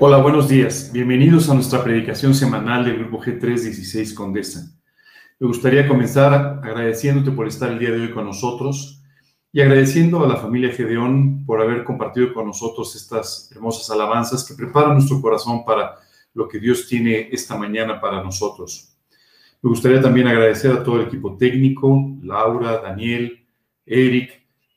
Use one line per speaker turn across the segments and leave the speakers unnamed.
Hola, buenos días. Bienvenidos a nuestra predicación semanal del Grupo G316 Condesa. Me gustaría comenzar agradeciéndote por estar el día de hoy con nosotros y agradeciendo a la familia Gedeón por haber compartido con nosotros estas hermosas alabanzas que preparan nuestro corazón para lo que Dios tiene esta mañana para nosotros. Me gustaría también agradecer a todo el equipo técnico, Laura, Daniel, Eric,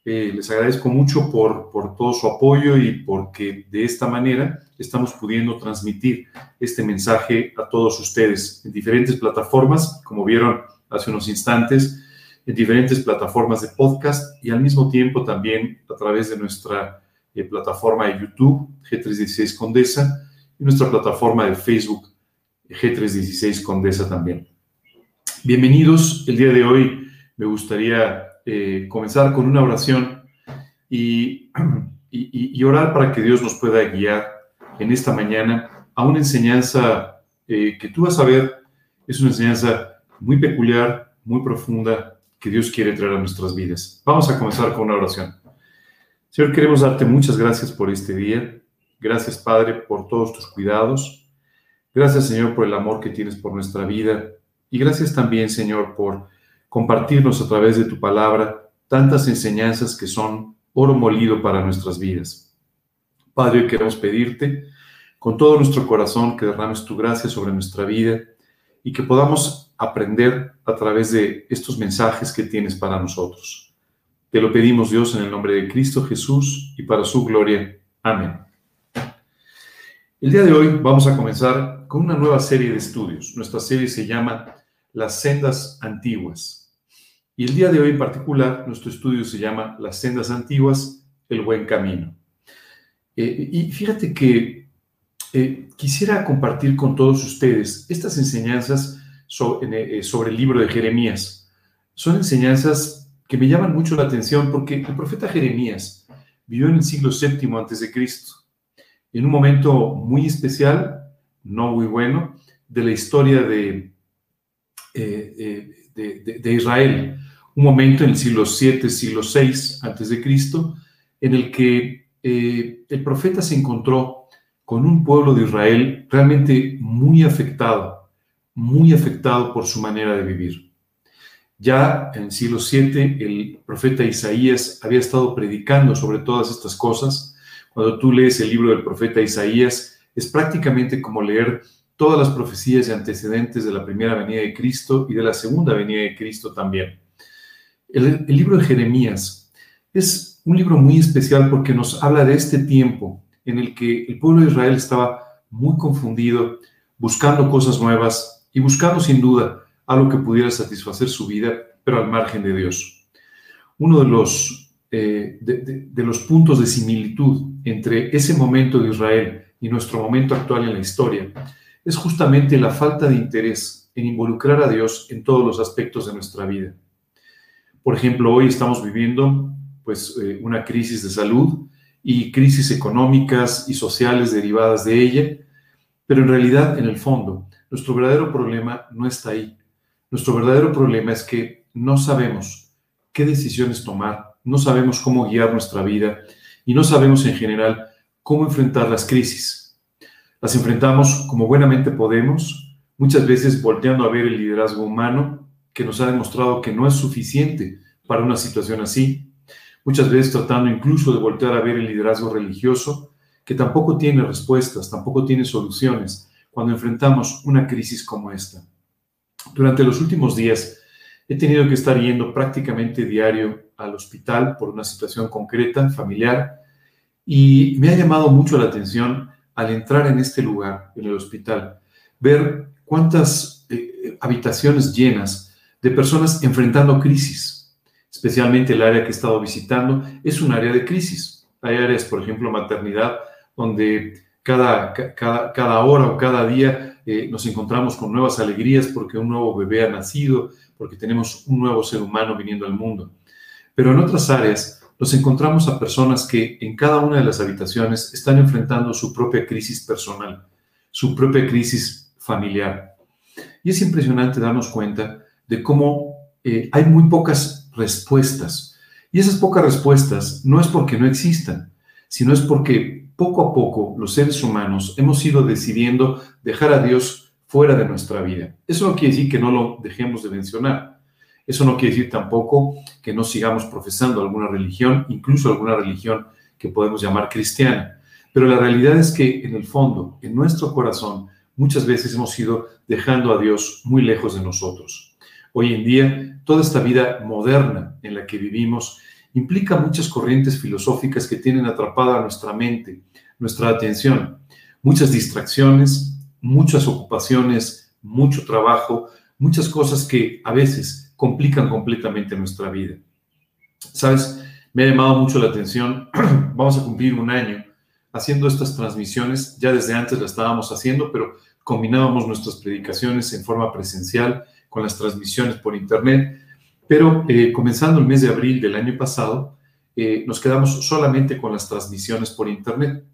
eh, les agradezco mucho por, por todo su apoyo y porque de esta manera estamos pudiendo transmitir este mensaje a todos ustedes en diferentes plataformas, como vieron hace unos instantes, en diferentes plataformas de podcast y al mismo tiempo también a través de nuestra eh, plataforma de YouTube, G316 Condesa, y nuestra plataforma de Facebook, G316 Condesa también. Bienvenidos. El día de hoy me gustaría eh, comenzar con una oración y, y, orar para que Dios nos pueda guiar en esta mañana a una enseñanza eh, que tú vas a ver, es una enseñanza muy peculiar, muy profunda, que Dios quiere traer a nuestras vidas. Vamos a comenzar con una oración. Señor, queremos darte muchas gracias por este día. Gracias, Padre, por todos tus cuidados. Gracias, Señor, por el amor que tienes por nuestra vida. Y gracias también, Señor, por compartirnos a través de tu palabra tantas enseñanzas que son oro molido para nuestras vidas. Padre, queremos pedirte con todo nuestro corazón que derrames tu gracia sobre nuestra vida y que podamos aprender a través de estos mensajes que tienes para nosotros. Te lo pedimos Dios en el nombre de Cristo Jesús y para su gloria. Amén. El día de hoy vamos a comenzar con una nueva serie de estudios. Nuestra serie se llama Las sendas antiguas. Y el día de hoy en particular, nuestro estudio se llama Las sendas antiguas, el buen camino. Eh, y fíjate que eh, quisiera compartir con todos ustedes estas enseñanzas eh, sobre, el libro de Jeremías. Son enseñanzas que me llaman mucho la atención porque el profeta Jeremías vivió en el siglo VII antes de Cristo, en un momento muy especial, no muy bueno, de la historia de, de Israel un momento en el siglo VII, siglo VI antes de Cristo, en el que eh, el profeta se encontró con un pueblo de Israel realmente muy afectado, muy afectado por su manera de vivir. Ya en el siglo VII el profeta Isaías había estado predicando sobre todas estas cosas. Cuando tú lees el libro del profeta Isaías, es prácticamente como leer todas las profecías y antecedentes de la primera venida de Cristo y de la segunda venida de Cristo también. El, libro de Jeremías es un libro muy especial porque nos habla de este tiempo en el que el pueblo de Israel estaba muy confundido, buscando cosas nuevas y buscando sin duda algo que pudiera satisfacer su vida, pero al margen de Dios. Uno de los, eh, de los puntos de similitud entre ese momento de Israel y nuestro momento actual en la historia es justamente la falta de interés en involucrar a Dios en todos los aspectos de nuestra vida. Por ejemplo, hoy estamos viviendo pues, eh, una crisis de salud y crisis económicas y sociales derivadas de ella, pero en realidad, en el fondo, nuestro verdadero problema no está ahí. Nuestro verdadero problema es que no sabemos qué decisiones tomar, no sabemos cómo guiar nuestra vida y no sabemos en general cómo enfrentar las crisis. Las enfrentamos como buenamente podemos, muchas veces volteando a ver el liderazgo humano que nos ha demostrado que no es suficiente para una situación así, muchas veces tratando incluso de voltear a ver el liderazgo religioso, que tampoco tiene respuestas, tampoco tiene soluciones cuando enfrentamos una crisis como esta. Durante los últimos días he tenido que estar yendo prácticamente diario al hospital por una situación concreta, familiar, y me ha llamado mucho la atención al entrar en este lugar, en el hospital, ver cuántas eh, habitaciones llenas de personas enfrentando crisis. Especialmente el área que he estado visitando es un área de crisis. Hay áreas, por ejemplo, maternidad, donde cada, cada, hora o cada día eh, nos encontramos con nuevas alegrías porque un nuevo bebé ha nacido, porque tenemos un nuevo ser humano viniendo al mundo. Pero en otras áreas nos encontramos a personas que en cada una de las habitaciones están enfrentando su propia crisis personal, su propia crisis familiar. Y es impresionante darnos cuenta de cómo eh, hay muy pocas respuestas. Y esas pocas respuestas no es porque no existan, sino es porque poco a poco los seres humanos hemos ido decidiendo dejar a Dios fuera de nuestra vida. Eso no quiere decir que no lo dejemos de mencionar. Eso no quiere decir tampoco que no sigamos profesando alguna religión, incluso alguna religión que podemos llamar cristiana. Pero la realidad es que en el fondo, en nuestro corazón, muchas veces hemos ido dejando a Dios muy lejos de nosotros. Hoy en día, toda esta vida moderna en la que vivimos implica muchas corrientes filosóficas que tienen atrapada nuestra mente, nuestra atención, muchas distracciones, muchas ocupaciones, mucho trabajo, muchas cosas que a veces complican completamente nuestra vida. ¿Sabes? Me ha llamado mucho la atención, vamos a cumplir un año haciendo estas transmisiones, ya desde antes la estábamos haciendo, pero combinábamos nuestras predicaciones en forma presencial con las transmisiones por internet pero eh, comenzando el mes de abril del año pasado, eh, nos quedamos solamente con las transmisiones por Internet,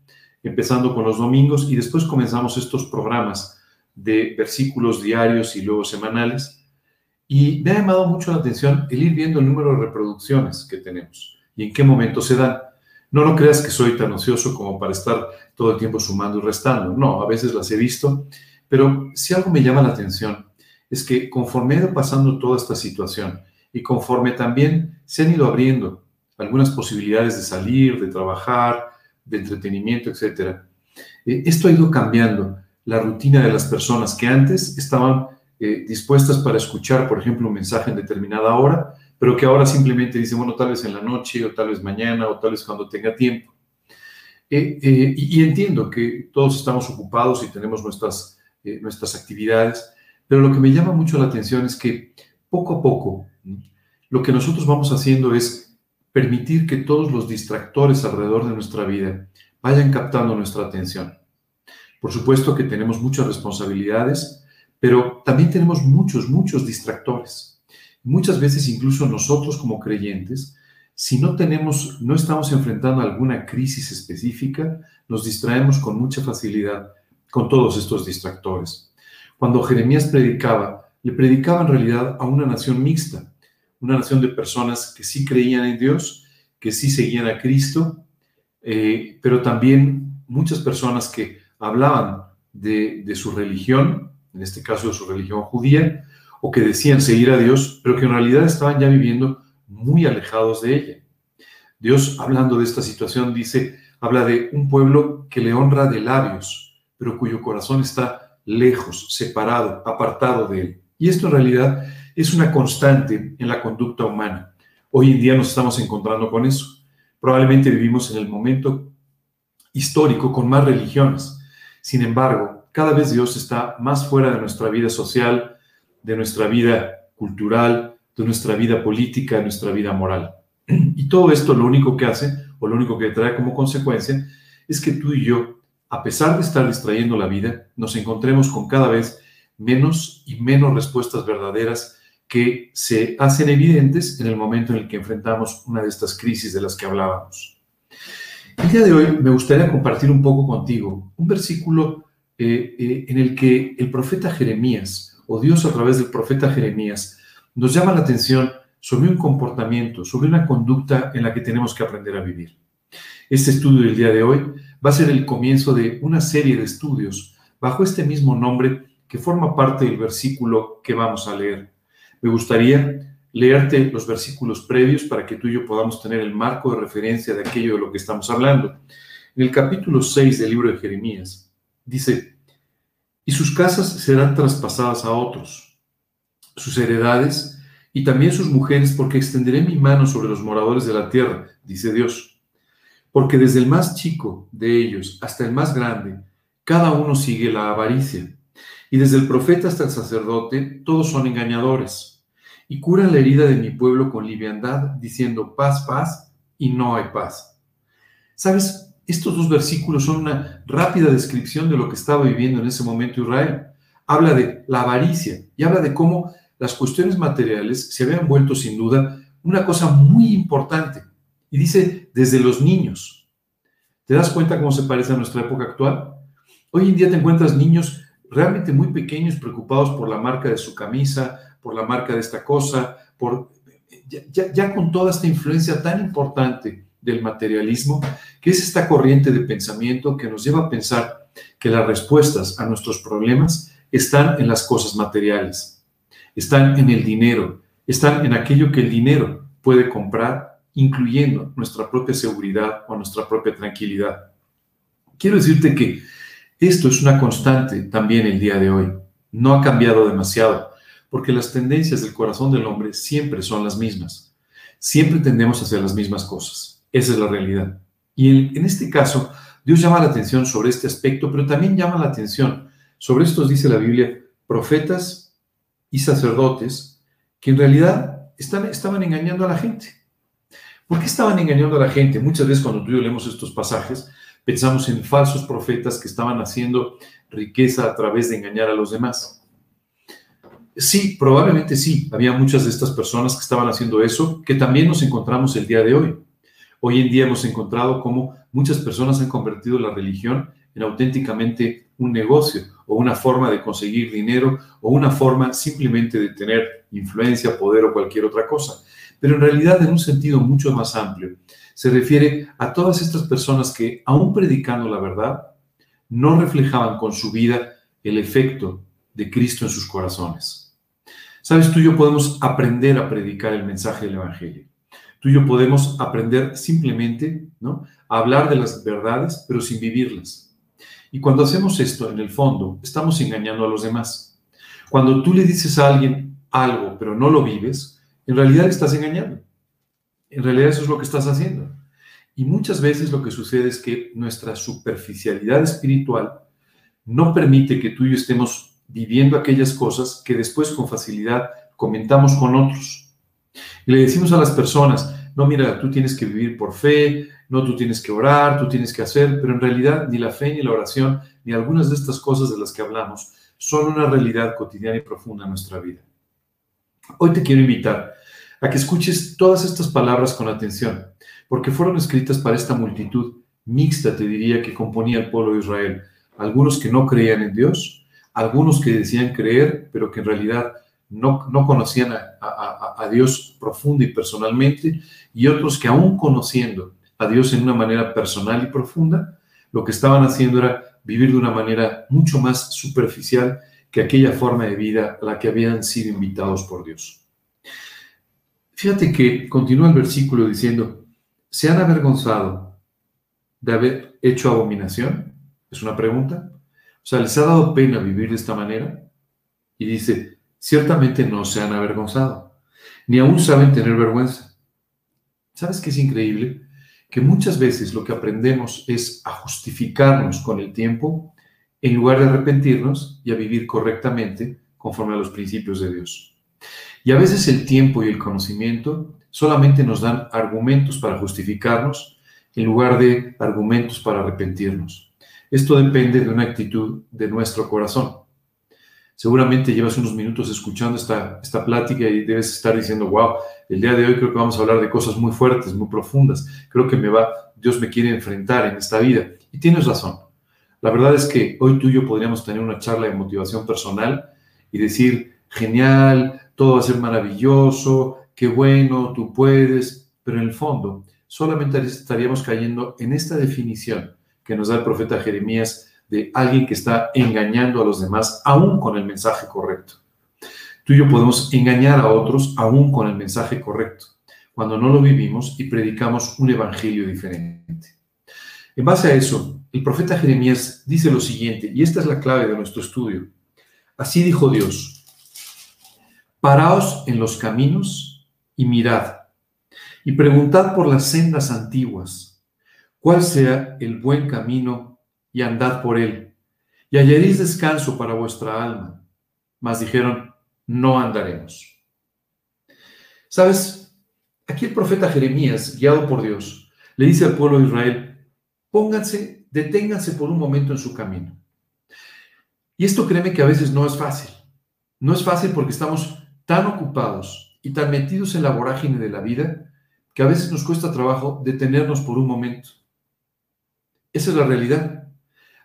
empezando con los domingos y después comenzamos estos programas de versículos diarios y luego semanales. Y me ha llamado mucho la atención el ir viendo el número de reproducciones que tenemos y en qué momento se dan. No lo creas que soy tan ocioso como para estar todo el tiempo sumando y restando. No, a veces las he visto, pero si algo me llama la atención es que conforme ha ido pasando toda esta situación y conforme también se han ido abriendo algunas posibilidades de salir, de trabajar, de entretenimiento, etc. Eh, esto ha ido cambiando la rutina de las personas que antes estaban eh, dispuestas para escuchar, por ejemplo, un mensaje en determinada hora, pero que ahora simplemente dicen, bueno, tal vez en la noche, o tal vez mañana, o tal vez cuando tenga tiempo. Eh, y, y, entiendo que todos estamos ocupados y tenemos nuestras, nuestras actividades, pero lo que me llama mucho la atención es que poco a poco lo que nosotros vamos haciendo es permitir que todos los distractores alrededor de nuestra vida vayan captando nuestra atención. Por supuesto que tenemos muchas responsabilidades, pero también tenemos muchos, muchos distractores. Muchas veces incluso nosotros como creyentes, si no tenemos, no estamos enfrentando alguna crisis específica, nos distraemos con mucha facilidad con todos estos distractores. Cuando Jeremías predicaba, le predicaba en realidad a una nación mixta, una nación de personas que sí creían en Dios, que sí seguían a Cristo, eh, pero también muchas personas que hablaban de, de, su religión, en este caso de su religión judía, o que decían seguir a Dios, pero que en realidad estaban ya viviendo muy alejados de ella. Dios, hablando de esta situación, dice, habla de un pueblo que le honra de labios, pero cuyo corazón está lejos, separado, apartado de él. Y esto en realidad es una constante en la conducta humana. Hoy en día nos estamos encontrando con eso. Probablemente vivimos en el momento histórico con más religiones. Sin embargo, cada vez Dios está más fuera de nuestra vida social, de nuestra vida cultural, de nuestra vida política, de nuestra vida moral. Y todo esto lo único que hace, o lo único que trae como consecuencia, es que tú y yo, a pesar de estar distrayendo la vida, nos encontremos con cada vez menos y menos respuestas verdaderas que se hacen evidentes en el momento en el que enfrentamos una de estas crisis de las que hablábamos. El día de hoy me gustaría compartir un poco contigo un versículo eh, eh, en el que el profeta Jeremías, o Dios a través del profeta Jeremías, nos llama la atención sobre un comportamiento, sobre una conducta en la que tenemos que aprender a vivir. Este estudio del día de hoy va a ser el comienzo de una serie de estudios bajo este mismo nombre que forma parte del versículo que vamos a leer. Me gustaría leerte los versículos previos para que tú y yo podamos tener el marco de referencia de aquello de lo que estamos hablando. En el capítulo 6 del libro de Jeremías dice, y sus casas serán traspasadas a otros, sus heredades y también sus mujeres, porque extenderé mi mano sobre los moradores de la tierra, dice Dios. Porque desde el más chico de ellos hasta el más grande, cada uno sigue la avaricia y desde el profeta hasta el sacerdote, todos son engañadores. Y curan la herida de mi pueblo con liviandad, diciendo paz, paz, y no hay paz. ¿Sabes? Estos dos versículos son una rápida descripción de lo que estaba viviendo en ese momento Israel. Habla de la avaricia y habla de cómo las cuestiones materiales se habían vuelto sin duda una cosa muy importante. Y dice, desde los niños. ¿Te das cuenta cómo se parece a nuestra época actual? Hoy en día te encuentras niños realmente muy pequeños, preocupados por la marca de su camisa, por la marca de esta cosa, por ya, con toda esta influencia tan importante del materialismo, que es esta corriente de pensamiento que nos lleva a pensar que las respuestas a nuestros problemas están en las cosas materiales, están en el dinero, están en aquello que el dinero puede comprar, incluyendo nuestra propia seguridad o nuestra propia tranquilidad. Quiero decirte que esto es una constante también el día de hoy. No ha cambiado demasiado, porque las tendencias del corazón del hombre siempre son las mismas. Siempre tendemos a hacer las mismas cosas. Esa es la realidad. Y en, este caso, Dios llama la atención sobre este aspecto, pero también llama la atención sobre estos, dice la Biblia, profetas y sacerdotes que en realidad estaban engañando a la gente. ¿Por qué estaban engañando a la gente? Muchas veces cuando tú leemos estos pasajes, pensamos en falsos profetas que estaban haciendo riqueza a través de engañar a los demás. Sí, probablemente sí, había muchas de estas personas que estaban haciendo eso, que también nos encontramos el día de hoy. Hoy en día hemos encontrado cómo muchas personas han convertido la religión en auténticamente un negocio o una forma de conseguir dinero o una forma simplemente de tener influencia, poder o cualquier otra cosa. Pero en realidad en un sentido mucho más amplio se refiere a todas estas personas que, aún predicando la verdad, no reflejaban con su vida el efecto de Cristo en sus corazones. Sabes, tú y yo podemos aprender a predicar el mensaje del Evangelio. Tú y yo podemos aprender simplemente ¿no? a hablar de las verdades, pero sin vivirlas. Y cuando hacemos esto, en el fondo, estamos engañando a los demás. Cuando tú le dices a alguien algo, pero no lo vives, en realidad le estás engañando. En realidad eso es lo que estás haciendo. Y muchas veces lo que sucede es que nuestra superficialidad espiritual no permite que tú y yo estemos viviendo aquellas cosas que después con facilidad comentamos con otros. Y le decimos a las personas, no, mira, tú tienes que vivir por fe, no, tú tienes que orar, tú tienes que hacer, pero en realidad ni la fe, ni la oración, ni algunas de estas cosas de las que hablamos son una realidad cotidiana y profunda en nuestra vida. Hoy te quiero invitar a que escuches todas estas palabras con atención, porque fueron escritas para esta multitud mixta, te diría, que componía el pueblo de Israel. Algunos que no creían en Dios, algunos que decían creer, pero que en realidad no, no conocían a, a Dios profundo y personalmente, y otros que aún conociendo a Dios en una manera personal y profunda, lo que estaban haciendo era vivir de una manera mucho más superficial que aquella forma de vida a la que habían sido invitados por Dios. Fíjate que continúa el versículo diciendo, ¿se han avergonzado de haber hecho abominación? Es una pregunta. O sea, ¿les ha dado pena vivir de esta manera? Y dice, ciertamente no se han avergonzado, ni aún saben tener vergüenza. ¿Sabes qué es increíble? Que muchas veces lo que aprendemos es a justificarnos con el tiempo en lugar de arrepentirnos y a vivir correctamente conforme a los principios de Dios. Y a veces el tiempo y el conocimiento solamente nos dan argumentos para justificarnos en lugar de argumentos para arrepentirnos. Esto depende de una actitud de nuestro corazón. Seguramente llevas unos minutos escuchando esta, esta plática y debes estar diciendo, wow, el día de hoy creo que vamos a hablar de cosas muy fuertes, muy profundas. Creo que me va, Dios me quiere enfrentar en esta vida. Y tienes razón. La verdad es que hoy tú y yo podríamos tener una charla de motivación personal y decir, genial, todo va a ser maravilloso, qué bueno, tú puedes, pero en el fondo solamente estaríamos cayendo en esta definición que nos da el profeta Jeremías de alguien que está engañando a los demás aún con el mensaje correcto. Tú y yo podemos engañar a otros aún con el mensaje correcto, cuando no lo vivimos y predicamos un evangelio diferente. En base a eso, el profeta Jeremías dice lo siguiente, y esta es la clave de nuestro estudio. Así dijo Dios, Paraos en los caminos y mirad, y preguntad por las sendas antiguas, cuál sea el buen camino, y andad por él, y hallaréis descanso para vuestra alma. Mas dijeron, no andaremos. ¿Sabes? Aquí el profeta Jeremías, guiado por Dios, le dice al pueblo de Israel, pónganse, deténganse por un momento en su camino. Y esto créeme que a veces no es fácil. No es fácil porque estamos tan ocupados y tan metidos en la vorágine de la vida que a veces nos cuesta trabajo detenernos por un momento. Esa es la realidad.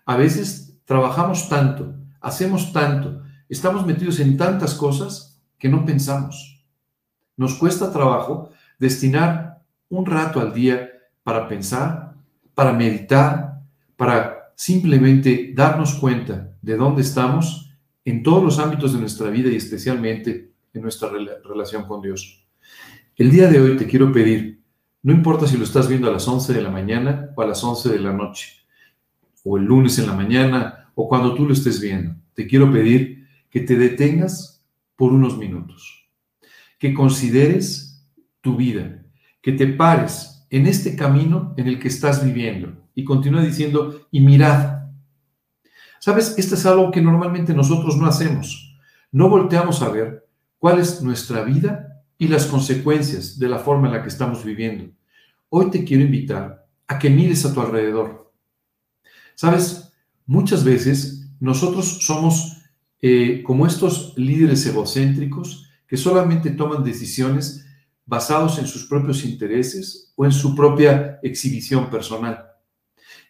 A veces trabajamos tanto, hacemos tanto, estamos metidos en tantas cosas que no pensamos. Nos cuesta trabajo destinar un rato al día para pensar, para meditar, para simplemente darnos cuenta de dónde estamos en todos los ámbitos de nuestra vida y especialmente en nuestra relación con Dios. El día de hoy te quiero pedir, no importa si lo estás viendo a las 11 de la mañana o a las 11 de la noche, o el lunes en la mañana, o cuando tú lo estés viendo, te quiero pedir que te detengas por unos minutos, que consideres tu vida, que te pares en este camino en el que estás viviendo y continúa diciendo, y mirad. Sabes, esto es algo que normalmente nosotros no hacemos. No volteamos a ver cuál es nuestra vida y las consecuencias de la forma en la que estamos viviendo. Hoy te quiero invitar a que mires a tu alrededor. Sabes, muchas veces nosotros somos eh, como estos líderes egocéntricos que solamente toman decisiones basados en sus propios intereses o en su propia exhibición personal.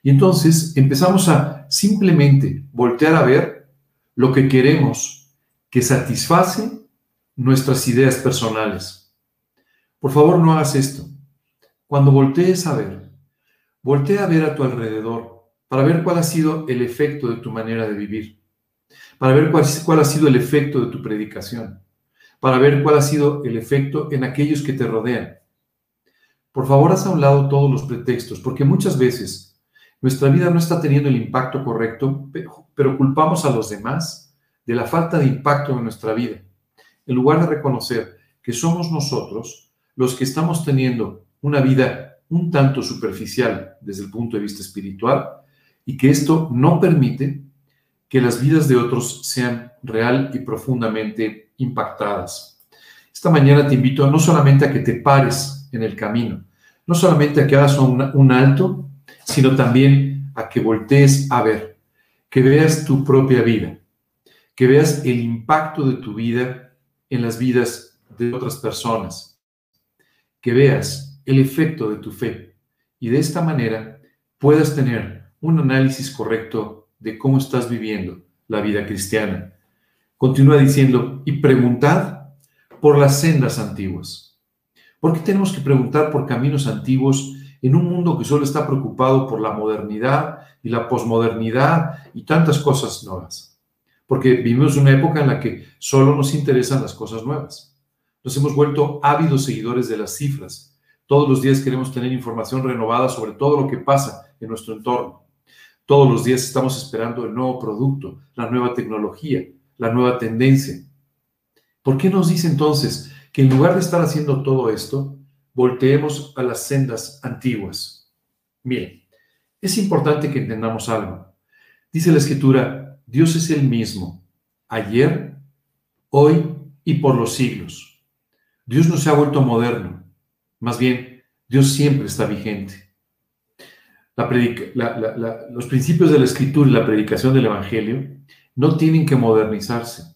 Y entonces empezamos a simplemente voltear a ver lo que queremos que satisface nuestras ideas personales. Por favor, no hagas esto. Cuando voltees a ver, voltea a ver a tu alrededor para ver cuál ha sido el efecto de tu manera de vivir, para ver cuál, ha sido el efecto de tu predicación, para ver cuál ha sido el efecto en aquellos que te rodean. Por favor, haz a un lado todos los pretextos, porque muchas veces nuestra vida no está teniendo el impacto correcto, pero, culpamos a los demás de la falta de impacto en nuestra vida, en lugar de reconocer que somos nosotros los que estamos teniendo una vida un tanto superficial desde el punto de vista espiritual y que esto no permite que las vidas de otros sean real y profundamente impactadas. Esta mañana te invito no solamente a que te pares en el camino, no solamente a que hagas un alto sino también a que voltees a ver, que veas tu propia vida, que veas el impacto de tu vida en las vidas de otras personas, que veas el efecto de tu fe y de esta manera puedas tener un análisis correcto de cómo estás viviendo la vida cristiana. Continúa diciendo, y preguntad por las sendas antiguas. ¿Por qué tenemos que preguntar por caminos antiguos en un mundo que solo está preocupado por la modernidad y la posmodernidad y tantas cosas nuevas. Porque vivimos una época en la que solo nos interesan las cosas nuevas. Nos hemos vuelto ávidos seguidores de las cifras. Todos los días queremos tener información renovada sobre todo lo que pasa en nuestro entorno. Todos los días estamos esperando el nuevo producto, la nueva tecnología, la nueva tendencia. ¿Por qué nos dice entonces que en lugar de estar haciendo todo esto, volteemos a las sendas antiguas. Miren, es importante que entendamos algo. Dice la escritura, Dios es el mismo, ayer, hoy y por los siglos. Dios no se ha vuelto moderno, más bien, Dios siempre está vigente. Los principios de la escritura y la predicación del Evangelio no tienen que modernizarse,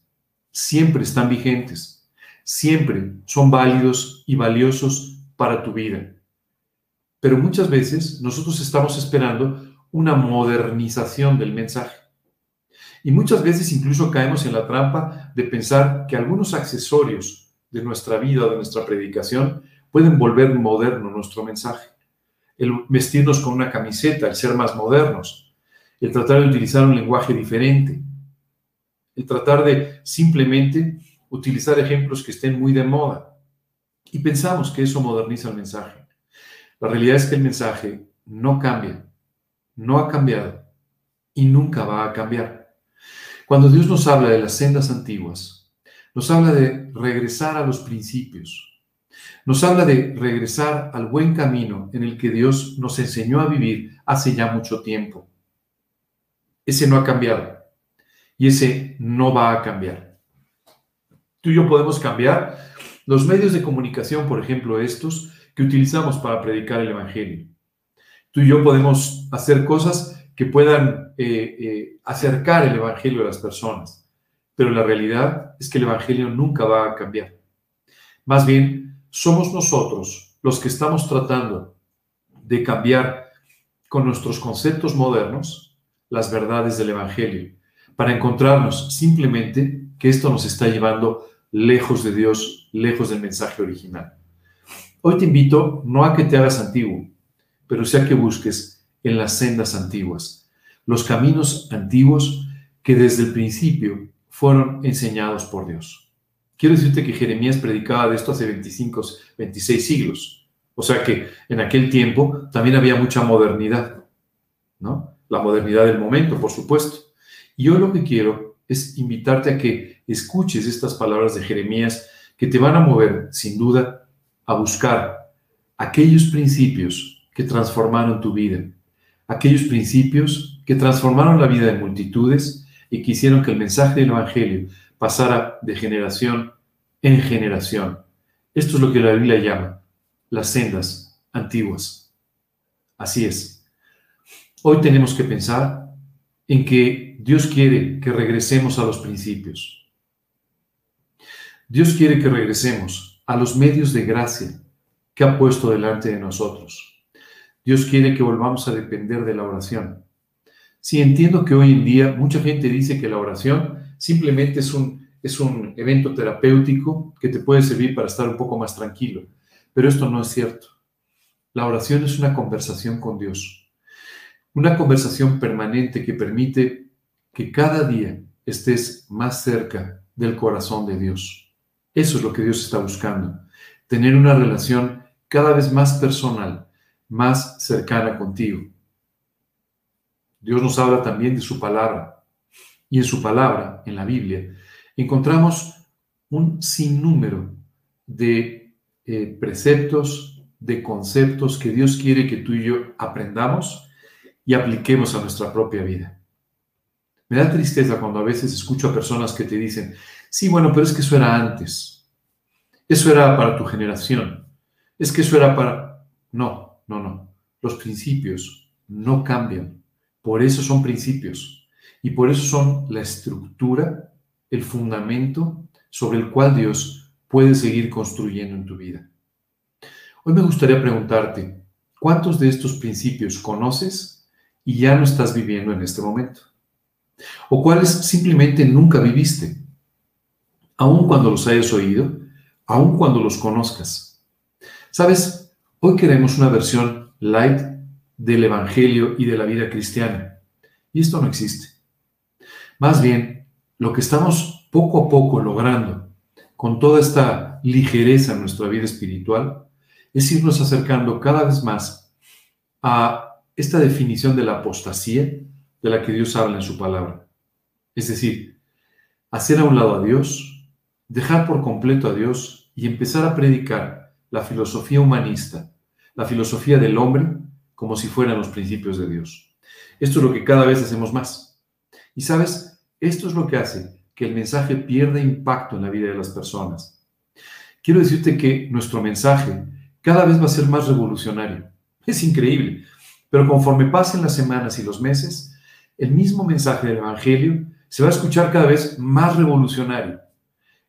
siempre están vigentes, siempre son válidos y valiosos para tu vida. Pero muchas veces nosotros estamos esperando una modernización del mensaje. Y muchas veces incluso caemos en la trampa de pensar que algunos accesorios de nuestra vida de nuestra predicación pueden volver moderno nuestro mensaje. El vestirnos con una camiseta, el ser más modernos, el tratar de utilizar un lenguaje diferente, el tratar de simplemente utilizar ejemplos que estén muy de moda. Y pensamos que eso moderniza el mensaje. La realidad es que el mensaje no cambia, no ha cambiado y nunca va a cambiar. Cuando Dios nos habla de las sendas antiguas, nos habla de regresar a los principios, nos habla de regresar al buen camino en el que Dios nos enseñó a vivir hace ya mucho tiempo. Ese no ha cambiado y ese no va a cambiar. Tú y yo podemos cambiar los medios de comunicación, por ejemplo, estos que utilizamos para predicar el Evangelio. Tú y yo podemos hacer cosas que puedan eh, eh, acercar el Evangelio a las personas, pero la realidad es que el Evangelio nunca va a cambiar. Más bien, somos nosotros los que estamos tratando de cambiar con nuestros conceptos modernos las verdades del Evangelio, para encontrarnos simplemente que esto nos está llevando lejos de Dios, lejos del mensaje original. Hoy te invito no a que te hagas antiguo, pero sea que busques en las sendas antiguas, los caminos antiguos que desde el principio fueron enseñados por Dios. Quiero decirte que Jeremías predicaba de esto hace 25, 26 siglos. O sea que en aquel tiempo también había mucha modernidad, ¿no? La modernidad del momento, por supuesto. Y yo lo que quiero es invitarte a que escuches estas palabras de Jeremías que te van a mover, sin duda, a buscar aquellos principios que transformaron tu vida, aquellos principios que transformaron la vida de multitudes y que hicieron que el mensaje del Evangelio pasara de generación en generación. Esto es lo que la Biblia llama las sendas antiguas. Así es. Hoy tenemos que pensar en que Dios quiere que regresemos a los principios. Dios quiere que regresemos a los medios de gracia que ha puesto delante de nosotros. Dios quiere que volvamos a depender de la oración. Sí, entiendo que hoy en día mucha gente dice que la oración simplemente es un, es un evento terapéutico que te puede servir para estar un poco más tranquilo, pero esto no es cierto. La oración es una conversación con Dios, una conversación permanente que permite que cada día estés más cerca del corazón de Dios. Eso es lo que Dios está buscando, tener una relación cada vez más personal, más cercana contigo. Dios nos habla también de su palabra. Y en su palabra, en la Biblia, encontramos un sinnúmero de eh, preceptos, de conceptos que Dios quiere que tú y yo aprendamos y apliquemos a nuestra propia vida. Me da tristeza cuando a veces escucho a personas que te dicen, sí, bueno, pero es que eso era antes. Eso era para tu generación. Es que eso era para... No, no, no. Los principios no cambian. Por eso son principios. Y por eso son la estructura, el fundamento sobre el cual Dios puede seguir construyendo en tu vida. Hoy me gustaría preguntarte, ¿cuántos de estos principios conoces y ya no estás viviendo en este momento? ¿O cuáles simplemente nunca viviste? Aun cuando los hayas oído, aun cuando los conozcas. Sabes, hoy queremos una versión light del Evangelio y de la vida cristiana. Y esto no existe. Más bien, lo que estamos poco a poco logrando con toda esta ligereza en nuestra vida espiritual es irnos acercando cada vez más a esta definición de la apostasía de la que Dios habla en su palabra. Es decir, hacer a un lado a Dios, dejar por completo a Dios y empezar a predicar la filosofía humanista, la filosofía del hombre como si fueran los principios de Dios. Esto es lo que cada vez hacemos más. Y sabes, esto es lo que hace que el mensaje pierda impacto en la vida de las personas. Quiero decirte que nuestro mensaje cada vez va a ser más revolucionario. Es increíble. Pero conforme pasen las semanas y los meses, el mismo mensaje del Evangelio se va a escuchar cada vez más revolucionario,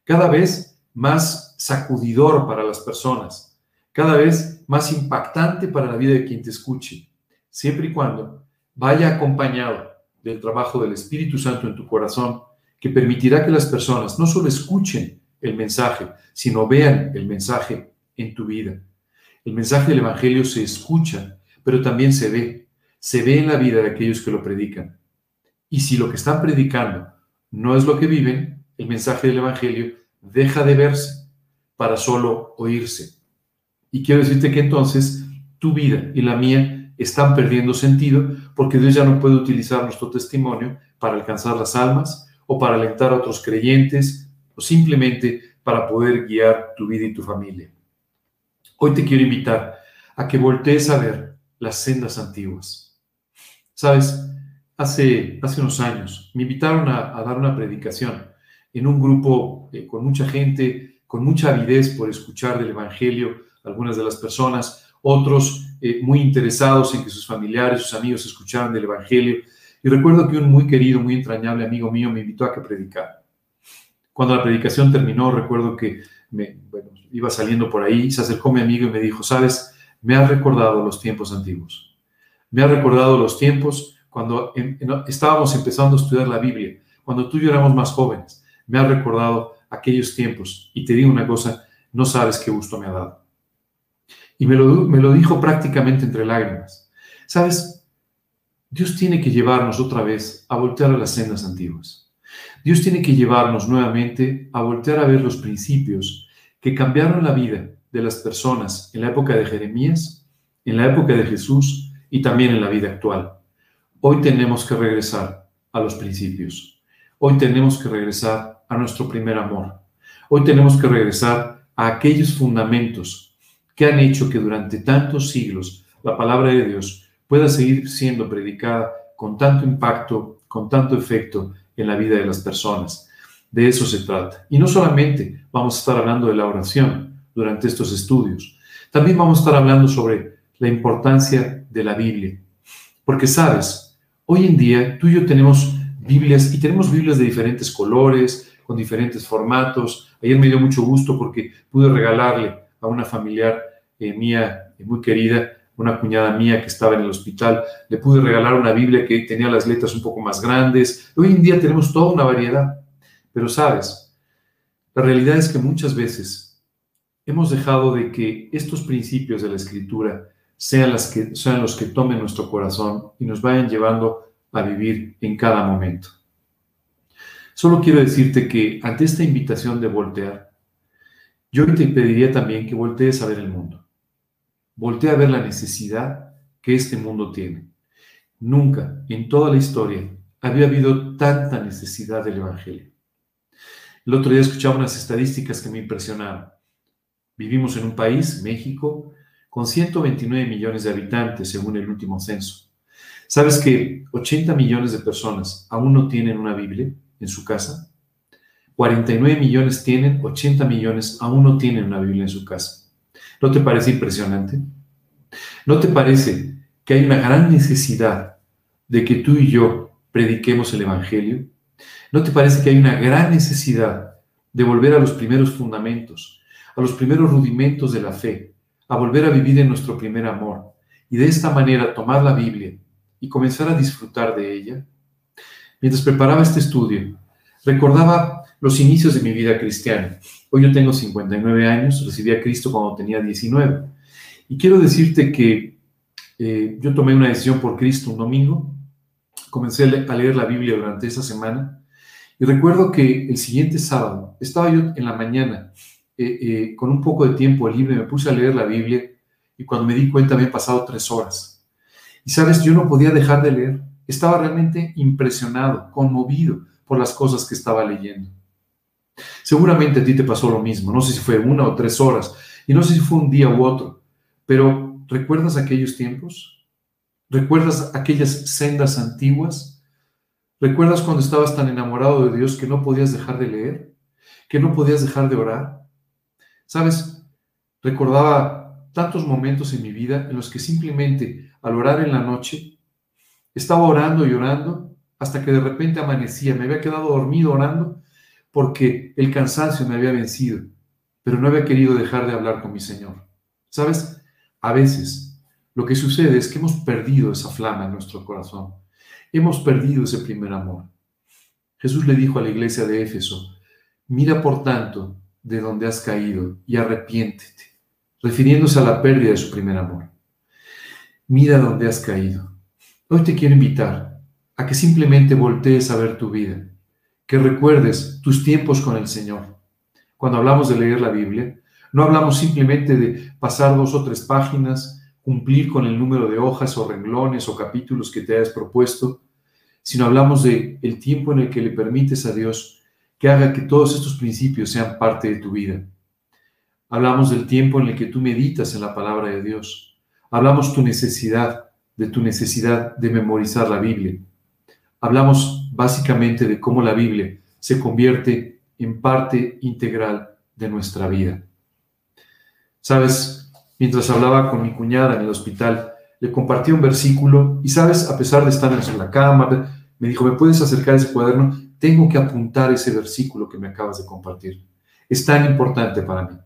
cada vez más sacudidor para las personas, cada vez más impactante para la vida de quien te escuche, siempre y cuando vaya acompañado del trabajo del Espíritu Santo en tu corazón, que permitirá que las personas no solo escuchen el mensaje, sino vean el mensaje en tu vida. El mensaje del Evangelio se escucha, pero también se ve. Se ve en la vida de aquellos que lo predican. Y si lo que están predicando no es lo que viven, el mensaje del Evangelio deja de verse para solo oírse. Y quiero decirte que entonces tu vida y la mía están perdiendo sentido porque Dios ya no puede utilizar nuestro testimonio para alcanzar las almas o para alentar a otros creyentes o simplemente para poder guiar tu vida y tu familia. Hoy te quiero invitar a que voltees a ver las sendas antiguas. Sabes, hace, hace unos años me invitaron a, dar una predicación en un grupo eh, con mucha gente, con mucha avidez por escuchar del Evangelio algunas de las personas, otros eh, muy interesados en que sus familiares, sus amigos escucharan del Evangelio. Y recuerdo que un muy querido, muy entrañable amigo mío me invitó a que predicara. Cuando la predicación terminó, recuerdo que iba saliendo por ahí, se acercó mi amigo y me dijo, sabes, me ha recordado los tiempos antiguos. Me ha recordado los tiempos cuando em, estábamos empezando a estudiar la Biblia, cuando tú y yo éramos más jóvenes. Me ha recordado aquellos tiempos. Y te digo una cosa, no sabes qué gusto me ha dado. Y me lo, me lo dijo prácticamente entre lágrimas. ¿Sabes? Dios tiene que llevarnos otra vez a voltear a las sendas antiguas. Dios tiene que llevarnos nuevamente a voltear a ver los principios que cambiaron la vida de las personas en la época de Jeremías, en la época de Jesús y también en la vida actual. Hoy tenemos que regresar a los principios. Hoy tenemos que regresar a nuestro primer amor. Hoy tenemos que regresar a aquellos fundamentos que han hecho que durante tantos siglos la palabra de Dios pueda seguir siendo predicada con tanto impacto, con tanto efecto en la vida de las personas. De eso se trata. Y no solamente vamos a estar hablando de la oración durante estos estudios, también vamos a estar hablando sobre la importancia de la Biblia. Porque sabes, hoy en día tú y yo tenemos Biblias y tenemos Biblias de diferentes colores, con diferentes formatos. Ayer me dio mucho gusto porque pude regalarle a una familiar eh, mía eh, muy querida, una cuñada mía que estaba en el hospital, le pude regalar una Biblia que tenía las letras un poco más grandes. Hoy en día tenemos toda una variedad, pero sabes, la realidad es que muchas veces hemos dejado de que estos principios de la escritura sean, sean los que tomen nuestro corazón y nos vayan llevando a vivir en cada momento. Solo quiero decirte que ante esta invitación de voltear, yo te pediría también que voltees a ver el mundo. Voltea a ver la necesidad que este mundo tiene. Nunca en toda la historia había habido tanta necesidad del Evangelio. El otro día escuchaba unas estadísticas que me impresionaron. Vivimos en un país, México, con 129 millones de habitantes según el último censo. ¿Sabes que 80 millones de personas aún no tienen una Biblia? en su casa. 49 millones tienen, 80 millones aún no tienen una Biblia en su casa. ¿No te parece impresionante? ¿No te parece que hay una gran necesidad de que tú y yo prediquemos el Evangelio? ¿No te parece que hay una gran necesidad de volver a los primeros fundamentos, a los primeros rudimentos de la fe, a volver a vivir en nuestro primer amor y de esta manera tomar la Biblia y comenzar a disfrutar de ella? Mientras preparaba este estudio, recordaba los inicios de mi vida cristiana. Hoy yo tengo 59 años, recibí a Cristo cuando tenía 19. Y quiero decirte que eh, yo tomé una decisión por Cristo un domingo, comencé a leer la Biblia durante esa semana y recuerdo que el siguiente sábado estaba yo en la mañana eh, eh, con un poco de tiempo libre, me puse a leer la Biblia y cuando me di cuenta había pasado tres horas. Y sabes, yo no podía dejar de leer estaba realmente impresionado, conmovido por las cosas que estaba leyendo. Seguramente a ti te pasó lo mismo, no sé si fue una o tres horas, y no sé si fue un día u otro, pero ¿recuerdas aquellos tiempos? ¿Recuerdas aquellas sendas antiguas? ¿Recuerdas cuando estabas tan enamorado de Dios que no podías dejar de leer? ¿Que no podías dejar de orar? ¿Sabes? Recordaba tantos momentos en mi vida en los que simplemente al orar en la noche estaba orando y orando hasta que de repente amanecía. Me había quedado dormido orando porque el cansancio me había vencido, pero no había querido dejar de hablar con mi Señor. ¿Sabes? A veces lo que sucede es que hemos perdido esa flama en nuestro corazón. Hemos perdido ese primer amor. Jesús le dijo a la iglesia de Éfeso, mira por tanto de donde has caído y arrepiéntete, refiriéndose a la pérdida de su primer amor. Mira donde has caído Hoy te quiero invitar a que simplemente voltees a ver tu vida, que recuerdes tus tiempos con el Señor. Cuando hablamos de leer la Biblia, no hablamos simplemente de pasar dos o tres páginas, cumplir con el número de hojas o renglones o capítulos que te hayas propuesto, sino hablamos de el tiempo en el que le permites a Dios que haga que todos estos principios sean parte de tu vida. Hablamos del tiempo en el que tú meditas en la palabra de Dios. Hablamos tu necesidad de tu necesidad de memorizar la Biblia. Hablamos básicamente de cómo la Biblia se convierte en parte integral de nuestra vida. Sabes, mientras hablaba con mi cuñada en el hospital, le compartí un versículo y sabes, a pesar de estar en la cama, me dijo, ¿me puedes acercar ese cuaderno? Tengo que apuntar ese versículo que me acabas de compartir. Es tan importante para mí.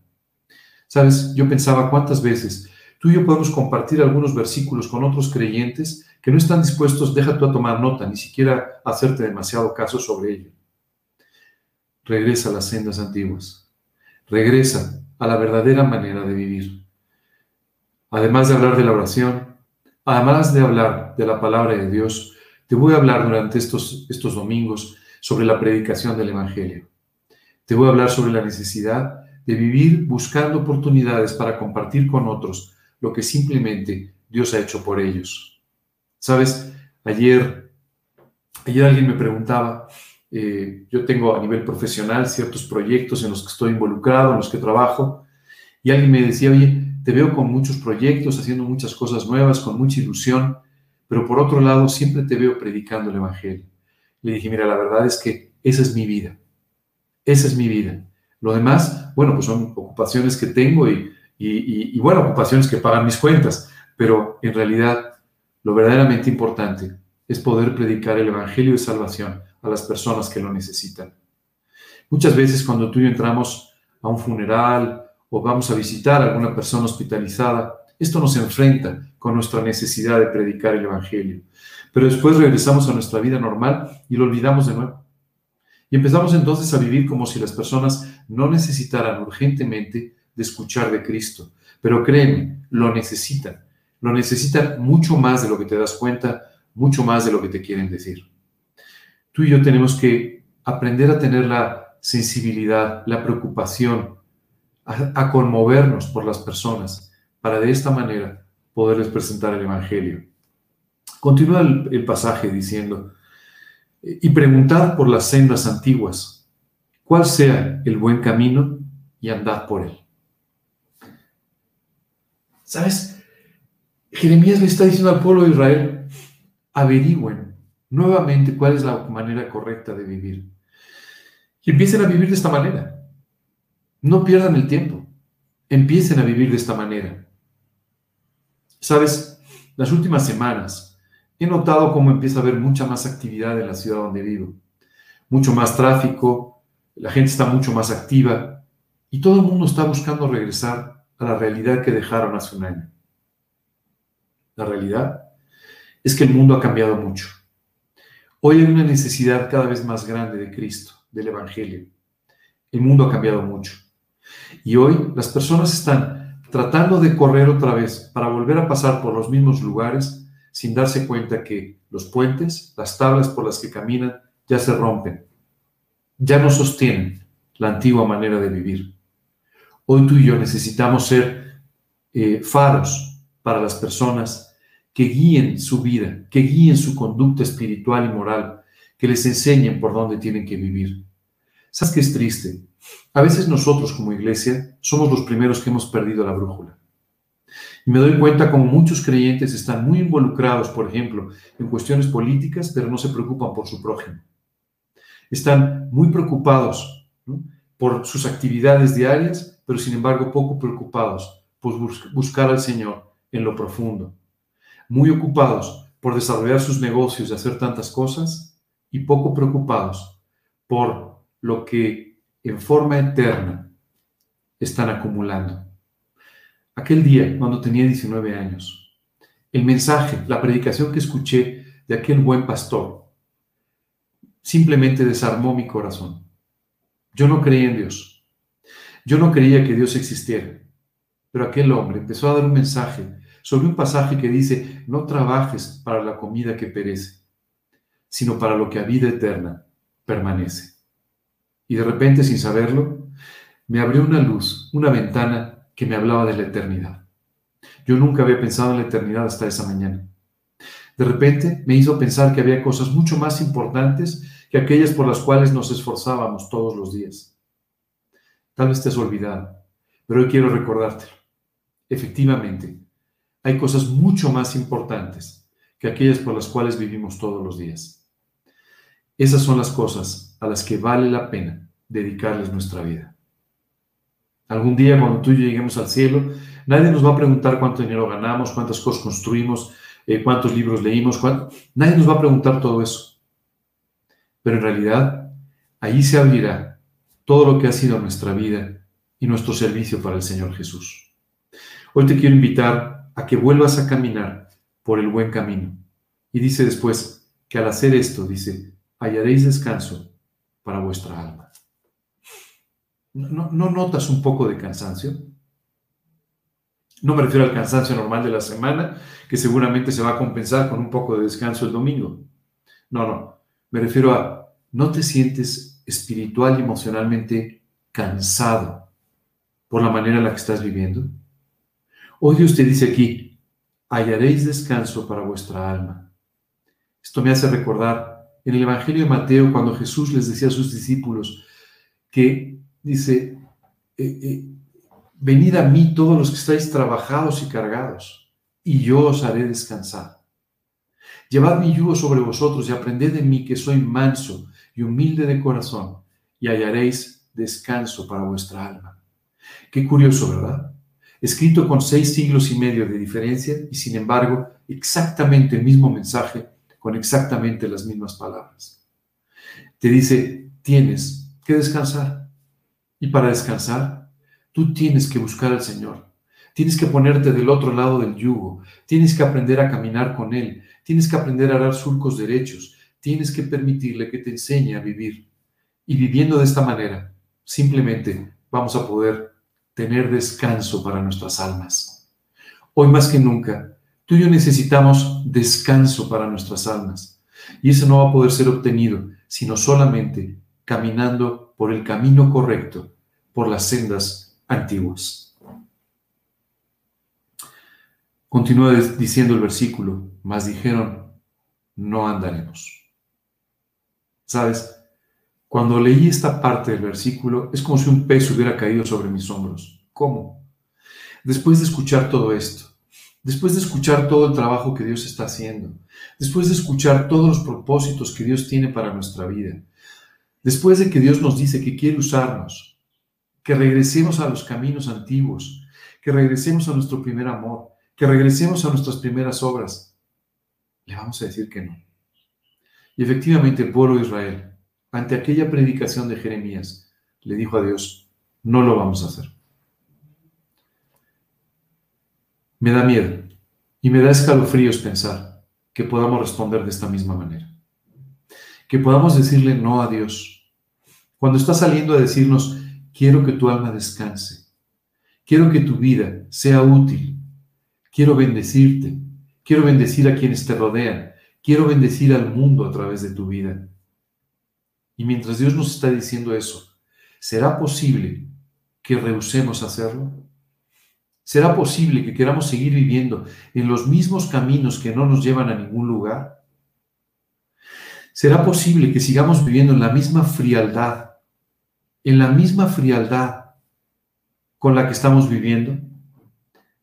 Sabes, yo pensaba cuántas veces Tú y yo podemos compartir algunos versículos con otros creyentes que no están dispuestos, deja tú a tomar nota, ni siquiera hacerte demasiado caso sobre ello. Regresa a las sendas antiguas. Regresa a la verdadera manera de vivir. además de hablar de la oración, además de hablar de la palabra de Dios, te voy a hablar durante estos, estos domingos sobre la predicación del Evangelio. Te voy a hablar sobre la necesidad de vivir buscando oportunidades para compartir con otros lo que simplemente Dios ha hecho por ellos. Sabes, ayer, ayer alguien me preguntaba, eh, yo tengo a nivel profesional ciertos proyectos en los que estoy involucrado, en los que trabajo, y alguien me decía, oye, te veo con muchos proyectos, haciendo muchas cosas nuevas, con mucha ilusión, pero por otro lado siempre te veo predicando el Evangelio. Le dije, mira, la verdad es que esa es mi vida, esa es mi vida. Lo demás, bueno, pues son ocupaciones que tengo y, y, y bueno, ocupaciones que pagan mis cuentas, pero en realidad lo verdaderamente importante es poder predicar el Evangelio de salvación a las personas que lo necesitan. Muchas veces cuando tú y yo entramos a un funeral o vamos a visitar a alguna persona hospitalizada, esto nos enfrenta con nuestra necesidad de predicar el Evangelio. Pero después regresamos a nuestra vida normal y lo olvidamos de nuevo. Y empezamos entonces a vivir como si las personas no necesitaran urgentemente de escuchar de Cristo. Pero créeme, lo necesitan. Lo necesitan mucho más de lo que te das cuenta, mucho más de lo que te quieren decir. Tú y yo tenemos que aprender a tener la sensibilidad, la preocupación, a, conmovernos por las personas, para de esta manera poderles presentar el Evangelio. Continúa el, pasaje diciendo, y preguntad por las sendas antiguas, cuál sea el buen camino y andad por él. ¿Sabes? Jeremías le está diciendo al pueblo de Israel, averigüen nuevamente cuál es la manera correcta de vivir. Y empiecen a vivir de esta manera. No pierdan el tiempo. Empiecen a vivir de esta manera. Sabes, las últimas semanas he notado cómo empieza a haber mucha más actividad en la ciudad donde vivo. Mucho más tráfico, la gente está mucho más activa y todo el mundo está buscando regresar la realidad que dejaron hace un año. La realidad es que el mundo ha cambiado mucho. Hoy hay una necesidad cada vez más grande de Cristo, del Evangelio. El mundo ha cambiado mucho. Y hoy las personas están tratando de correr otra vez para volver a pasar por los mismos lugares sin darse cuenta que los puentes, las tablas por las que caminan, ya se rompen. Ya no sostienen la antigua manera de vivir. Hoy tú y yo necesitamos ser eh, faros para las personas que guíen su vida, que guíen su conducta espiritual y moral, que les enseñen por dónde tienen que vivir. ¿Sabes qué es triste? A veces nosotros como iglesia somos los primeros que hemos perdido la brújula. Y me doy cuenta como muchos creyentes están muy involucrados, por ejemplo, en cuestiones políticas, pero no se preocupan por su prójimo. Están muy preocupados por sus actividades diarias, pero sin embargo poco preocupados por buscar al Señor en lo profundo muy ocupados por desarrollar sus negocios y hacer tantas cosas y poco preocupados por lo que en forma eterna están acumulando. Aquel día, cuando tenía 19 años, el mensaje, la predicación que escuché de aquel buen pastor, simplemente desarmó mi corazón. Yo no creía en Dios. Yo no creía que Dios existiera. Pero aquel hombre empezó a dar un mensaje sobre un pasaje que dice, no trabajes para la comida que perece, sino para lo que a vida eterna permanece. Y de repente, sin saberlo, me abrió una luz, una ventana que me hablaba de la eternidad. Yo nunca había pensado en la eternidad hasta esa mañana. De repente me hizo pensar que había cosas mucho más importantes que aquellas por las cuales nos esforzábamos todos los días. Tal vez te has olvidado, pero hoy quiero recordártelo. Efectivamente, hay cosas mucho más importantes que aquellas por las cuales vivimos todos los días. Esas son las cosas a las que vale la pena dedicarles nuestra vida. Algún día cuando tú y yo lleguemos al cielo, nadie nos va a preguntar cuánto dinero ganamos, cuántas cosas construimos, eh, cuántos libros leímos, nadie nos va a preguntar todo eso. Pero en realidad, ahí se abrirá todo lo que ha sido nuestra vida y nuestro servicio para el Señor Jesús. Hoy te quiero invitar a que vuelvas a caminar por el buen camino. Y dice después que al hacer esto, dice, hallaréis descanso para vuestra alma. ¿No, notas un poco de cansancio? No me refiero al cansancio normal de la semana, que seguramente se va a compensar con un poco de descanso el domingo. No, no. Me refiero a, ¿no te sientes espiritual y emocionalmente cansado por la manera en la que estás viviendo? Hoy Dios te dice aquí, hallaréis descanso para vuestra alma. Esto me hace recordar en el Evangelio de Mateo cuando Jesús les decía a sus discípulos que dice, eh, eh, venid a mí todos los que estáis trabajados y cargados, y yo os haré descansar. Llevad mi yugo sobre vosotros y aprended de mí que soy manso y humilde de corazón, y hallaréis descanso para vuestra alma. Qué curioso, ¿verdad? Escrito con seis siglos y medio de diferencia y sin embargo exactamente el mismo mensaje con exactamente las mismas palabras. Te dice, tienes que descansar. Y para descansar, tú tienes que buscar al Señor. Tienes que ponerte del otro lado del yugo. Tienes que aprender a caminar con Él. Tienes que aprender a dar surcos derechos. Tienes que permitirle que te enseñe a vivir. Y viviendo de esta manera, simplemente vamos a poder tener descanso para nuestras almas. Hoy más que nunca, Tú y yo necesitamos descanso para nuestras almas. Y eso no va a poder ser obtenido sino solamente caminando por el camino correcto, por las sendas antiguas. Continúa diciendo el versículo, mas dijeron, no andaremos. ¿Sabes? Cuando leí esta parte del versículo, es como si un peso hubiera caído sobre mis hombros. ¿Cómo? Después de escuchar todo esto, después de escuchar todo el trabajo que Dios está haciendo, después de escuchar todos los propósitos que Dios tiene para nuestra vida, después de que Dios nos dice que quiere usarnos, que regresemos a los caminos antiguos, que regresemos a nuestro primer amor, que regresemos a nuestras primeras obras, le vamos a decir que no. Y efectivamente el pueblo de Israel, ante aquella predicación de Jeremías, le dijo a Dios, no lo vamos a hacer. Me da miedo y me da escalofríos pensar que podamos responder de esta misma manera. Que podamos decirle no a Dios. Cuando está saliendo a decirnos, quiero que tu alma descanse, quiero que tu vida sea útil, quiero bendecirte, quiero bendecir a quienes te rodean, quiero bendecir al mundo a través de tu vida. Y mientras Dios nos está diciendo eso, ¿será posible que rehusemos hacerlo? ¿Será posible que queramos seguir viviendo en los mismos caminos que no nos llevan a ningún lugar? ¿Será posible que sigamos viviendo en la misma frialdad, en la misma frialdad con la que estamos viviendo?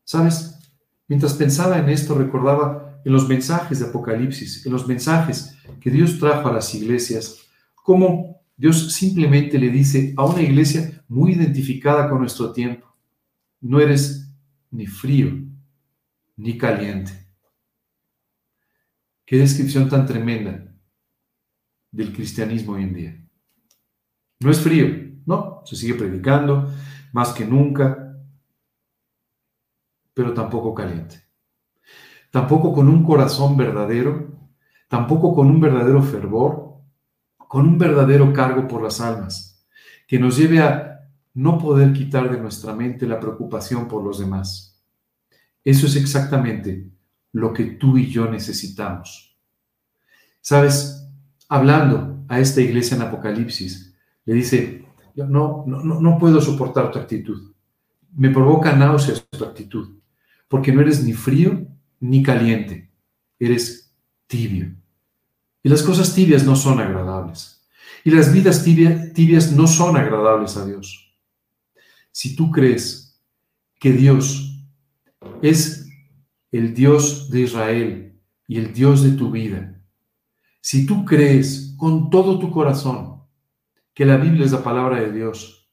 ¿Sabes? Mientras pensaba en esto, recordaba en los mensajes de Apocalipsis, en los mensajes que Dios trajo a las iglesias, cómo Dios simplemente le dice a una iglesia muy identificada con nuestro tiempo, no eres ni frío, ni caliente. Qué descripción tan tremenda del cristianismo hoy en día. No es frío, no, se sigue predicando más que nunca, pero tampoco caliente. Tampoco con un corazón verdadero, tampoco con un verdadero fervor, con un verdadero cargo por las almas, que nos lleve a no poder quitar de nuestra mente la preocupación por los demás. Eso es exactamente lo que tú y yo necesitamos. Sabes, hablando a esta iglesia en Apocalipsis, le dice, no, no, no puedo soportar tu actitud. Me provoca náuseas tu actitud, porque no eres ni frío ni caliente, eres tibio. Y las cosas tibias no son agradables. Y las vidas tibias no son agradables a Dios. Si tú crees que Dios es el Dios de Israel y el Dios de tu vida, si tú crees con todo tu corazón que la Biblia es la palabra de Dios,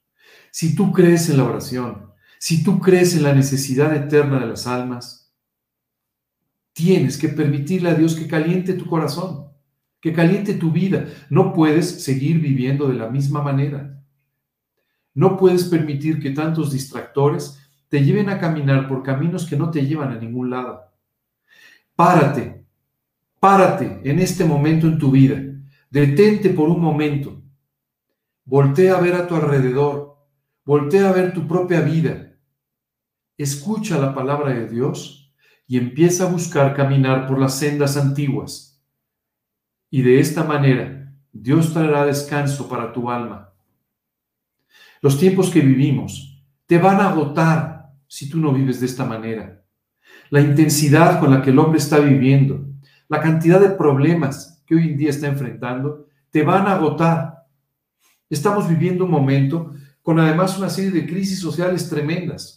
si tú crees en la oración, si tú crees en la necesidad eterna de las almas, tienes que permitirle a Dios que caliente tu corazón, que caliente tu vida. No puedes seguir viviendo de la misma manera. No puedes permitir que tantos distractores te lleven a caminar por caminos que no te llevan a ningún lado. Párate, párate en este momento en tu vida. Detente por un momento. Voltea a ver a tu alrededor. Voltea a ver tu propia vida. escucha la palabra de Dios y empieza a buscar caminar por las sendas antiguas. Y de esta manera, Dios traerá descanso para tu alma. Los tiempos que vivimos te van a agotar si tú no vives de esta manera. La intensidad con la que el hombre está viviendo, la cantidad de problemas que hoy en día está enfrentando, te van a agotar. Estamos viviendo un momento con además una serie de crisis sociales tremendas.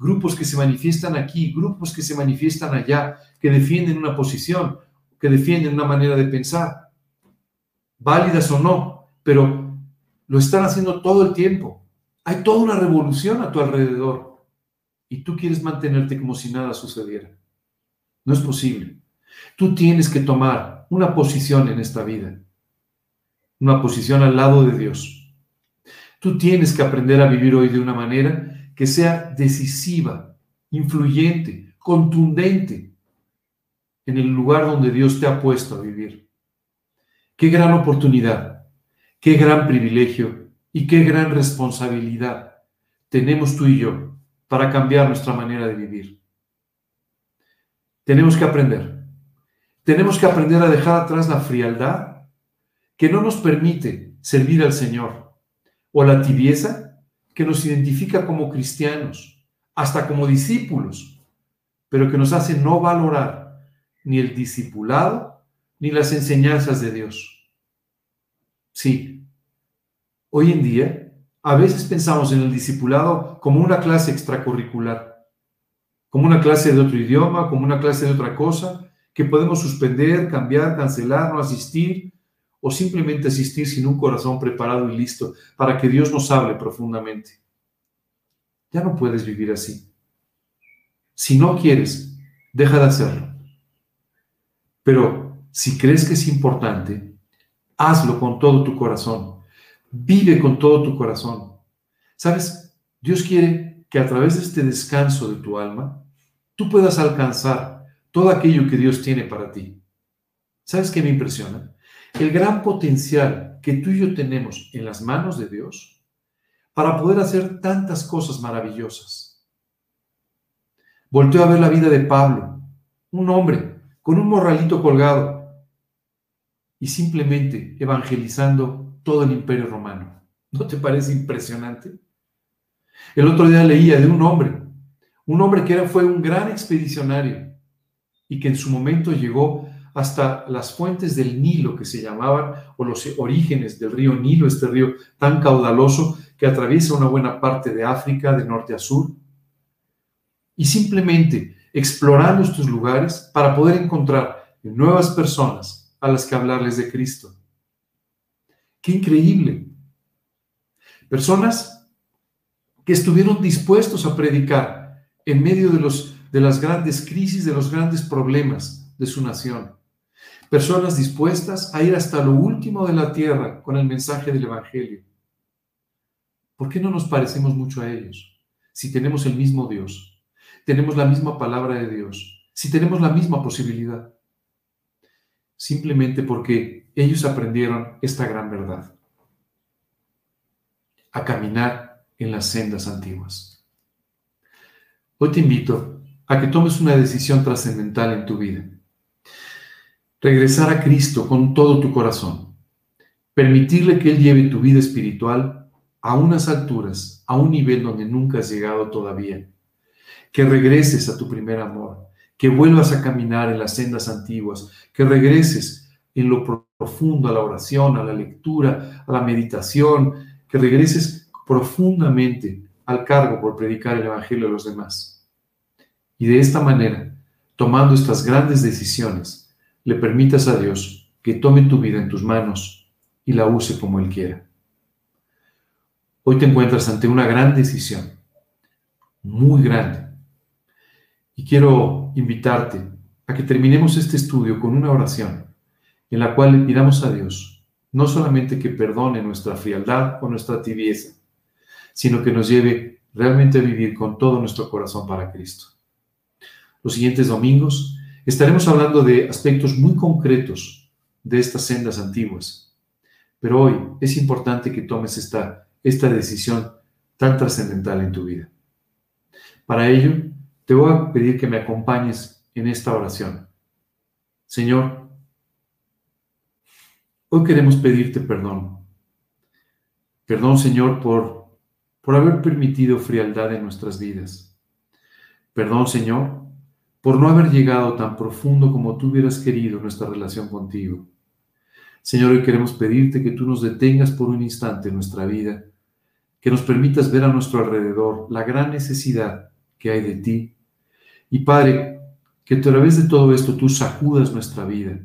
Grupos que se manifiestan aquí, grupos que se manifiestan allá, que defienden una posición, que defienden una manera de pensar, válidas o no, pero lo están haciendo todo el tiempo. Hay toda una revolución a tu alrededor y tú quieres mantenerte como si nada sucediera. No es posible. Tú tienes que tomar una posición en esta vida, una posición al lado de Dios Tú tienes que aprender a vivir hoy de una manera que sea decisiva, influyente, contundente en el lugar donde Dios te ha puesto a vivir. Qué gran oportunidad, qué gran privilegio y qué gran responsabilidad tenemos tú y yo para cambiar nuestra manera de vivir. Tenemos que aprender. Tenemos que aprender a dejar atrás la frialdad que no nos permite servir al Señor o la tibieza que nos identifica como cristianos, hasta como discípulos, pero que nos hace no valorar ni el discipulado ni las enseñanzas de Dios. Sí, hoy en día a veces pensamos en el discipulado como una clase extracurricular, como una clase de otro idioma, como una clase de otra cosa, que podemos suspender, cambiar, cancelar, no asistir, o simplemente asistir sin un corazón preparado y listo para que Dios nos hable profundamente. Ya no puedes vivir así. Si no quieres, deja de hacerlo. Pero si crees que es importante, hazlo con todo tu corazón. Vive con todo tu corazón. ¿Sabes? Dios quiere que a través de este descanso de tu alma, tú puedas alcanzar todo aquello que Dios tiene para ti. ¿Sabes qué me impresiona? El gran potencial que tú y yo tenemos en las manos de Dios para poder hacer tantas cosas maravillosas. Volteo a ver la vida de Pablo, un hombre con un morralito colgado y simplemente evangelizando todo el imperio romano. ¿No te parece impresionante? El otro día leía de un hombre, un hombre que era, fue un gran expedicionario y que en su momento llegó hasta las fuentes del Nilo que se llamaban, o los orígenes del río Nilo, este río tan caudaloso que atraviesa una buena parte de África de norte a sur. Y simplemente explorando estos lugares para poder encontrar nuevas personas a las que hablarles de Cristo. ¡Qué increíble! Personas que estuvieron dispuestos a predicar en medio de, los, de las grandes crisis, de los grandes problemas de su nación personas dispuestas a ir hasta lo último de la tierra con el mensaje del Evangelio. ¿Por qué no nos parecemos mucho a ellos? Si tenemos el mismo Dios, tenemos la misma palabra de Dios, si tenemos la misma posibilidad. Simplemente porque ellos aprendieron esta gran verdad. A caminar en las sendas antiguas. Hoy te invito a que tomes una decisión trascendental en tu vida regresar a Cristo con todo tu corazón, permitirle que Él lleve tu vida espiritual a unas alturas, a un nivel donde nunca has llegado todavía, que regreses a tu primer amor, que vuelvas a caminar en las sendas antiguas, que regreses en lo profundo a la oración, a la lectura, a la meditación, que regreses profundamente al cargo por predicar el Evangelio a los demás. Y de esta manera, tomando estas grandes decisiones, le permitas a Dios que tome tu vida en tus manos y la use como Él quiera. Hoy te encuentras ante una gran decisión, muy grande. Y quiero invitarte a que terminemos este estudio con una oración en la cual le pidamos a Dios no solamente que perdone nuestra frialdad o nuestra tibieza, sino que nos lleve realmente a vivir con todo nuestro corazón para Cristo. Los siguientes domingos Estaremos hablando de aspectos muy concretos de estas sendas antiguas, pero hoy es importante que tomes esta, esta decisión tan trascendental en tu vida. Para ello, te voy a pedir que me acompañes en esta oración. Señor, hoy queremos pedirte perdón. Perdón, Señor, por, por haber permitido frialdad en nuestras vidas. Perdón, Señor, por no haber llegado tan profundo como tú hubieras querido nuestra relación contigo. Señor, hoy queremos pedirte que tú nos detengas por un instante en nuestra vida, que nos permitas ver a nuestro alrededor la gran necesidad que hay de ti. Y Padre, que a través de todo esto tú sacudas nuestra vida,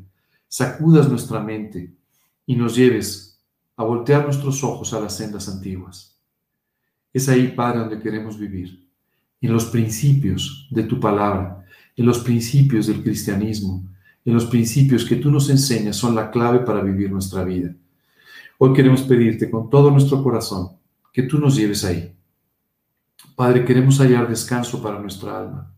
sacudas nuestra mente y nos lleves a voltear nuestros ojos a las sendas antiguas. Es ahí, Padre, donde queremos vivir, en los principios de tu palabra, en los principios del cristianismo, en los principios que tú nos enseñas son la clave para vivir nuestra vida. Hoy queremos pedirte con todo nuestro corazón que tú nos lleves ahí. Padre, queremos hallar descanso para nuestra alma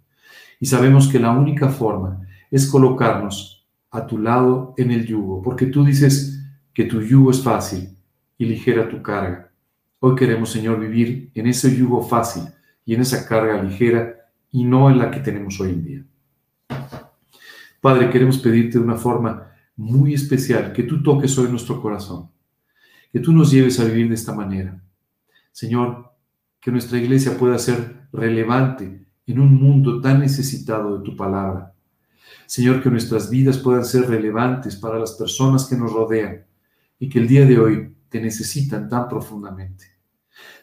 y sabemos que la única forma es colocarnos a tu lado en el yugo, porque tú dices que tu yugo es fácil y ligera tu carga. Hoy queremos, Señor, vivir en ese yugo fácil y en esa carga ligera y no en la que tenemos hoy en día. Padre, queremos pedirte de una forma muy especial que tú toques hoy nuestro corazón, que tú nos lleves a vivir de esta manera. Señor, que nuestra iglesia pueda ser relevante en un mundo tan necesitado de tu palabra. Señor, que nuestras vidas puedan ser relevantes para las personas que nos rodean y que el día de hoy te necesitan tan profundamente.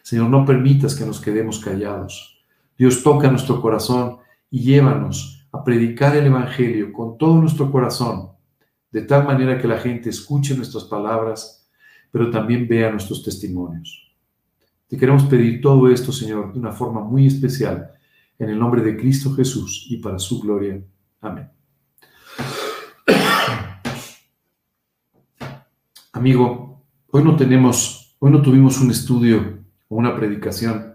Señor, no permitas que nos quedemos callados. Dios toca nuestro corazón y llévanos a predicar el Evangelio con todo nuestro corazón, de tal manera que la gente escuche nuestras palabras, pero también vea nuestros testimonios. Te queremos pedir todo esto, Señor, de una forma muy especial, en el nombre de Cristo Jesús y para su gloria. Amén. Amigo, hoy no tenemos, hoy no tuvimos un estudio o una predicación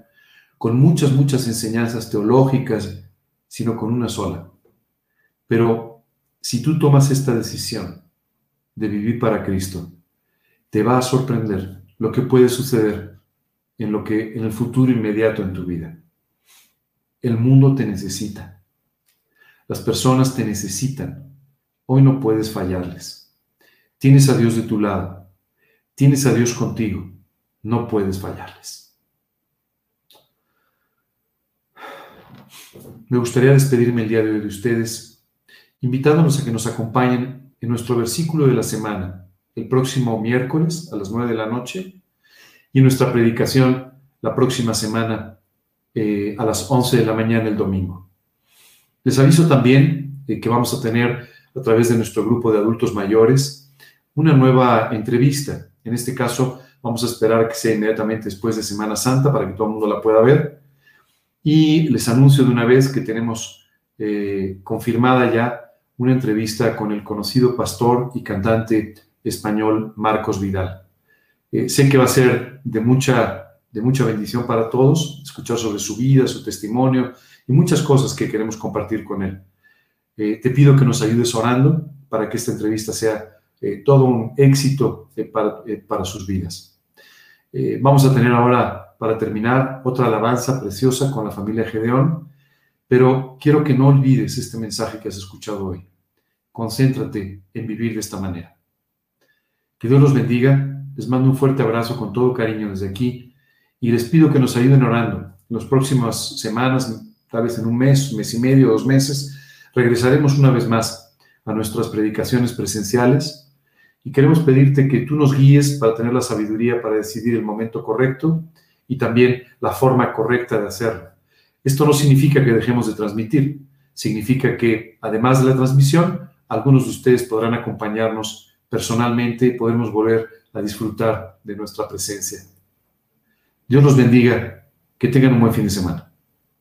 con muchas, muchas enseñanzas teológicas, sino con una sola. Pero si tú tomas esta decisión de vivir para Cristo, te va a sorprender lo que puede suceder en lo que en el futuro inmediato en tu vida. El mundo te necesita. Las personas te necesitan. Hoy no puedes fallarles. Tienes a Dios de tu lado. Tienes a Dios contigo. No puedes fallarles. Me gustaría despedirme el día de hoy de ustedes invitándonos a que nos acompañen en nuestro versículo de la semana, el próximo miércoles a las 9 de la noche, y en nuestra predicación la próxima semana eh, a las 11 de la mañana el domingo. Les aviso también que vamos a tener a través de nuestro grupo de adultos mayores una nueva entrevista. En este caso, vamos a esperar que sea inmediatamente después de Semana Santa para que todo el mundo la pueda ver. Y les anuncio de una vez que tenemos eh, confirmada ya una entrevista con el conocido pastor y cantante español Marcos Vidal. Eh, sé que va a ser de mucha, de mucha bendición para todos, escuchar sobre su vida, su testimonio y muchas cosas que queremos compartir con él. Eh, te pido que nos ayudes orando para que esta entrevista sea todo un éxito para, para, sus vidas. vamos a tener ahora, para terminar, otra alabanza preciosa con la familia Gedeón, pero quiero que no olvides este mensaje que has escuchado hoy concéntrate en vivir de esta manera. Que Dios los bendiga, les mando un fuerte abrazo con todo cariño desde aquí y les pido que nos ayuden orando. En las próximas semanas, tal vez en un mes, mes y medio, dos meses, regresaremos una vez más a nuestras predicaciones presenciales y queremos pedirte que tú nos guíes para tener la sabiduría para decidir el momento correcto y también la forma correcta de hacerlo. Esto no significa que dejemos de transmitir, significa que además de la transmisión, algunos de ustedes podrán acompañarnos personalmente y podremos volver a disfrutar de nuestra presencia. Dios los bendiga. Que tengan un buen fin de semana.